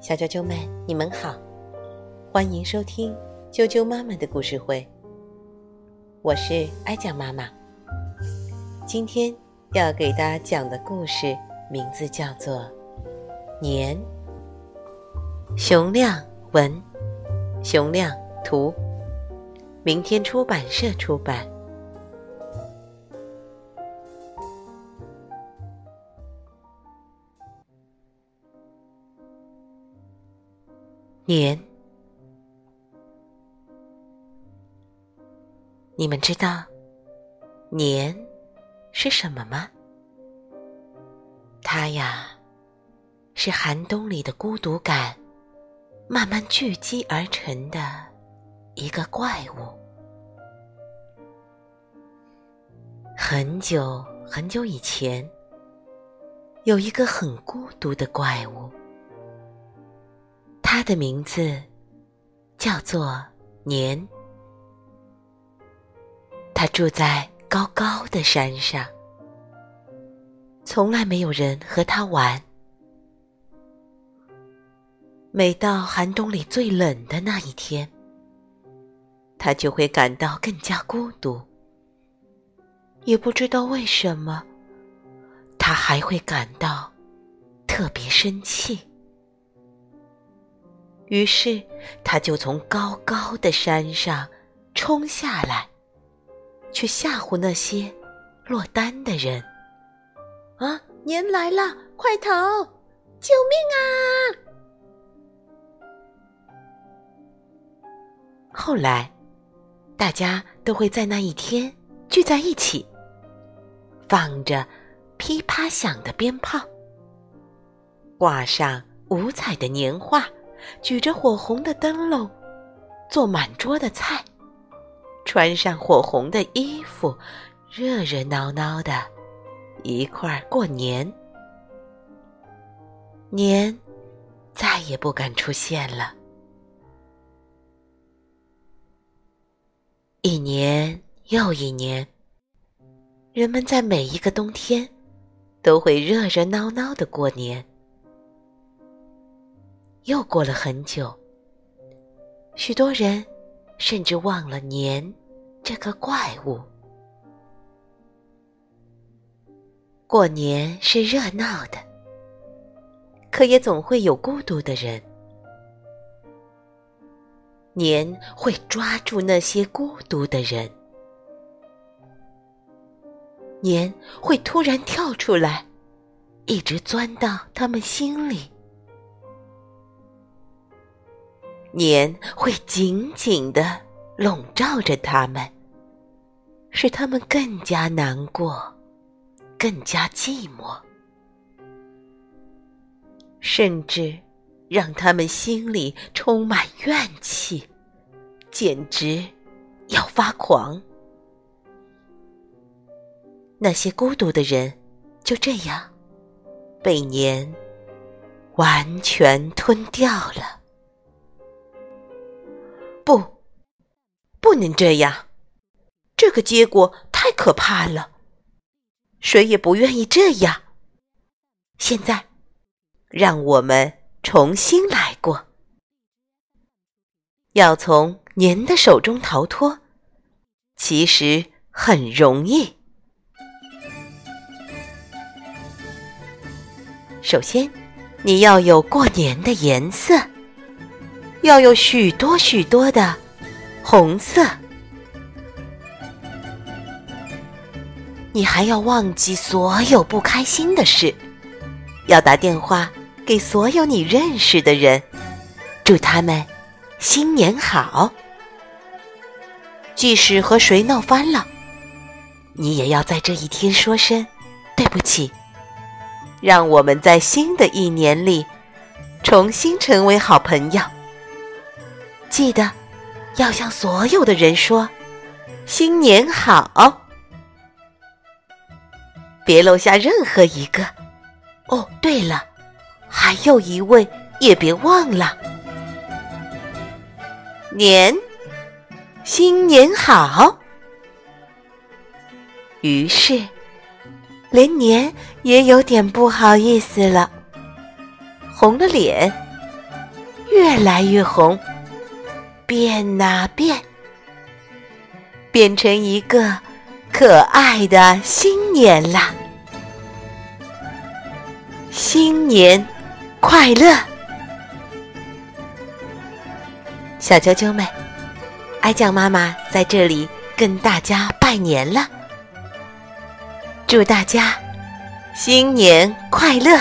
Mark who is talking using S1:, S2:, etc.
S1: 小啾啾们，你们好，欢迎收听啾啾妈妈的故事会。我是哀酱妈妈。今天要给大家讲的故事名字叫做《年》。熊亮文，熊亮图，明天出版社出版。年，你们知道年是什么吗？它呀，是寒冬里的孤独感慢慢聚积而成的一个怪物。很久很久以前，有一个很孤独的怪物。他的名字叫做年。他住在高高的山上，从来没有人和他玩。每到寒冬里最冷的那一天，他就会感到更加孤独。也不知道为什么，他还会感到特别生气。于是，他就从高高的山上冲下来，去吓唬那些落单的人。啊，年来了，快逃！救命啊！后来，大家都会在那一天聚在一起，放着噼啪响的鞭炮，挂上五彩的年画。举着火红的灯笼，做满桌的菜，穿上火红的衣服，热热闹闹的，一块儿过年。年再也不敢出现了。一年又一年，人们在每一个冬天都会热热闹闹的过年。又过了很久，许多人甚至忘了年这个怪物。过年是热闹的，可也总会有孤独的人。年会抓住那些孤独的人，年会突然跳出来，一直钻到他们心里。年会紧紧的笼罩着他们，使他们更加难过，更加寂寞，甚至让他们心里充满怨气，简直要发狂。那些孤独的人就这样被年完全吞掉了。不，不能这样，这个结果太可怕了，谁也不愿意这样。现在，让我们重新来过。要从年的手中逃脱，其实很容易。首先，你要有过年的颜色。要有许多许多的红色，你还要忘记所有不开心的事，要打电话给所有你认识的人，祝他们新年好。即使和谁闹翻了，你也要在这一天说声对不起，让我们在新的一年里重新成为好朋友。记得要向所有的人说“新年好”，别漏下任何一个。哦，对了，还有一位也别忘了。年，新年好。于是，连年也有点不好意思了。红了脸，越来越红，变呐变，变成一个可爱的新年啦！新年快乐，小啾啾们，爱酱妈妈在这里跟大家拜年了，祝大家新年快乐！